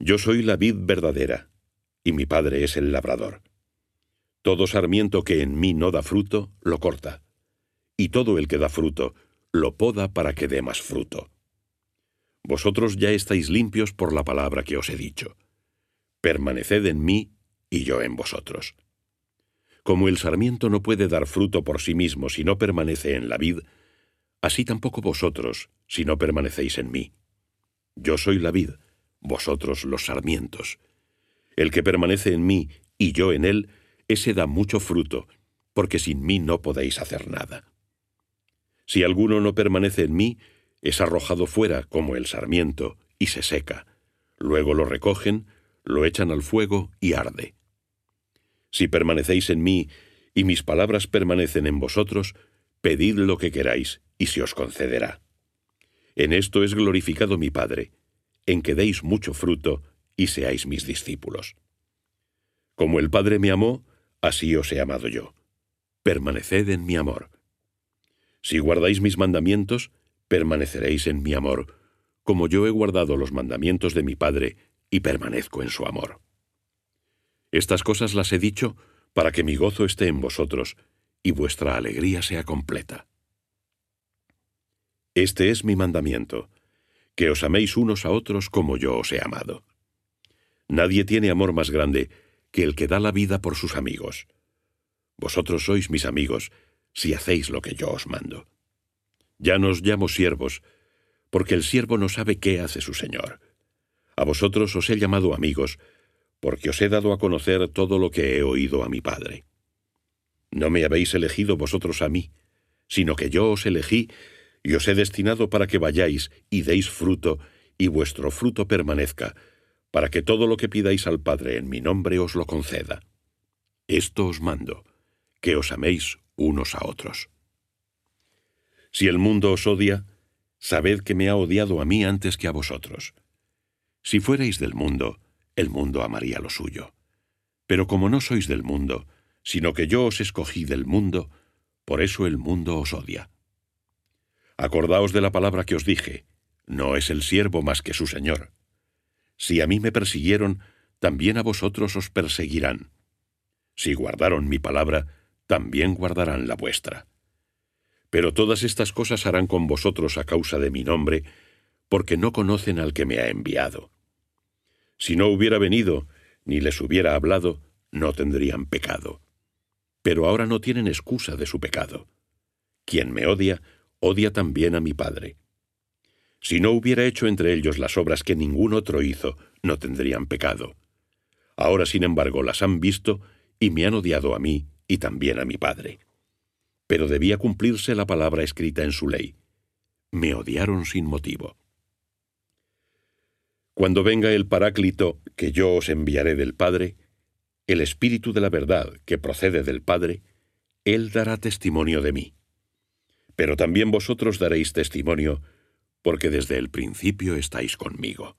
Yo soy la vid verdadera, y mi Padre es el labrador. Todo sarmiento que en mí no da fruto, lo corta, y todo el que da fruto, lo poda para que dé más fruto. Vosotros ya estáis limpios por la palabra que os he dicho. Permaneced en mí y yo en vosotros. Como el sarmiento no puede dar fruto por sí mismo si no permanece en la vid, así tampoco vosotros si no permanecéis en mí. Yo soy la vid, vosotros los sarmientos. El que permanece en mí y yo en él, ese da mucho fruto, porque sin mí no podéis hacer nada. Si alguno no permanece en mí, es arrojado fuera como el sarmiento y se seca. Luego lo recogen, lo echan al fuego y arde. Si permanecéis en mí y mis palabras permanecen en vosotros, pedid lo que queráis y se os concederá. En esto es glorificado mi Padre, en que deis mucho fruto y seáis mis discípulos. Como el Padre me amó, así os he amado yo. Permaneced en mi amor. Si guardáis mis mandamientos, permaneceréis en mi amor, como yo he guardado los mandamientos de mi Padre y permanezco en su amor. Estas cosas las he dicho para que mi gozo esté en vosotros y vuestra alegría sea completa. Este es mi mandamiento, que os améis unos a otros como yo os he amado. Nadie tiene amor más grande que el que da la vida por sus amigos. Vosotros sois mis amigos, si hacéis lo que yo os mando. Ya nos llamo siervos, porque el siervo no sabe qué hace su Señor. A vosotros os he llamado amigos, porque os he dado a conocer todo lo que he oído a mi Padre. No me habéis elegido vosotros a mí, sino que yo os elegí y os he destinado para que vayáis y deis fruto, y vuestro fruto permanezca, para que todo lo que pidáis al Padre en mi nombre os lo conceda. Esto os mando, que os améis unos a otros. Si el mundo os odia, sabed que me ha odiado a mí antes que a vosotros. Si fuerais del mundo, el mundo amaría lo suyo. Pero como no sois del mundo, sino que yo os escogí del mundo, por eso el mundo os odia. Acordaos de la palabra que os dije, no es el siervo más que su Señor. Si a mí me persiguieron, también a vosotros os perseguirán. Si guardaron mi palabra, también guardarán la vuestra. Pero todas estas cosas harán con vosotros a causa de mi nombre, porque no conocen al que me ha enviado. Si no hubiera venido, ni les hubiera hablado, no tendrían pecado. Pero ahora no tienen excusa de su pecado. Quien me odia, odia también a mi Padre. Si no hubiera hecho entre ellos las obras que ningún otro hizo, no tendrían pecado. Ahora, sin embargo, las han visto y me han odiado a mí y también a mi Padre. Pero debía cumplirse la palabra escrita en su ley. Me odiaron sin motivo. Cuando venga el Paráclito que yo os enviaré del Padre, el Espíritu de la verdad que procede del Padre, Él dará testimonio de mí. Pero también vosotros daréis testimonio, porque desde el principio estáis conmigo.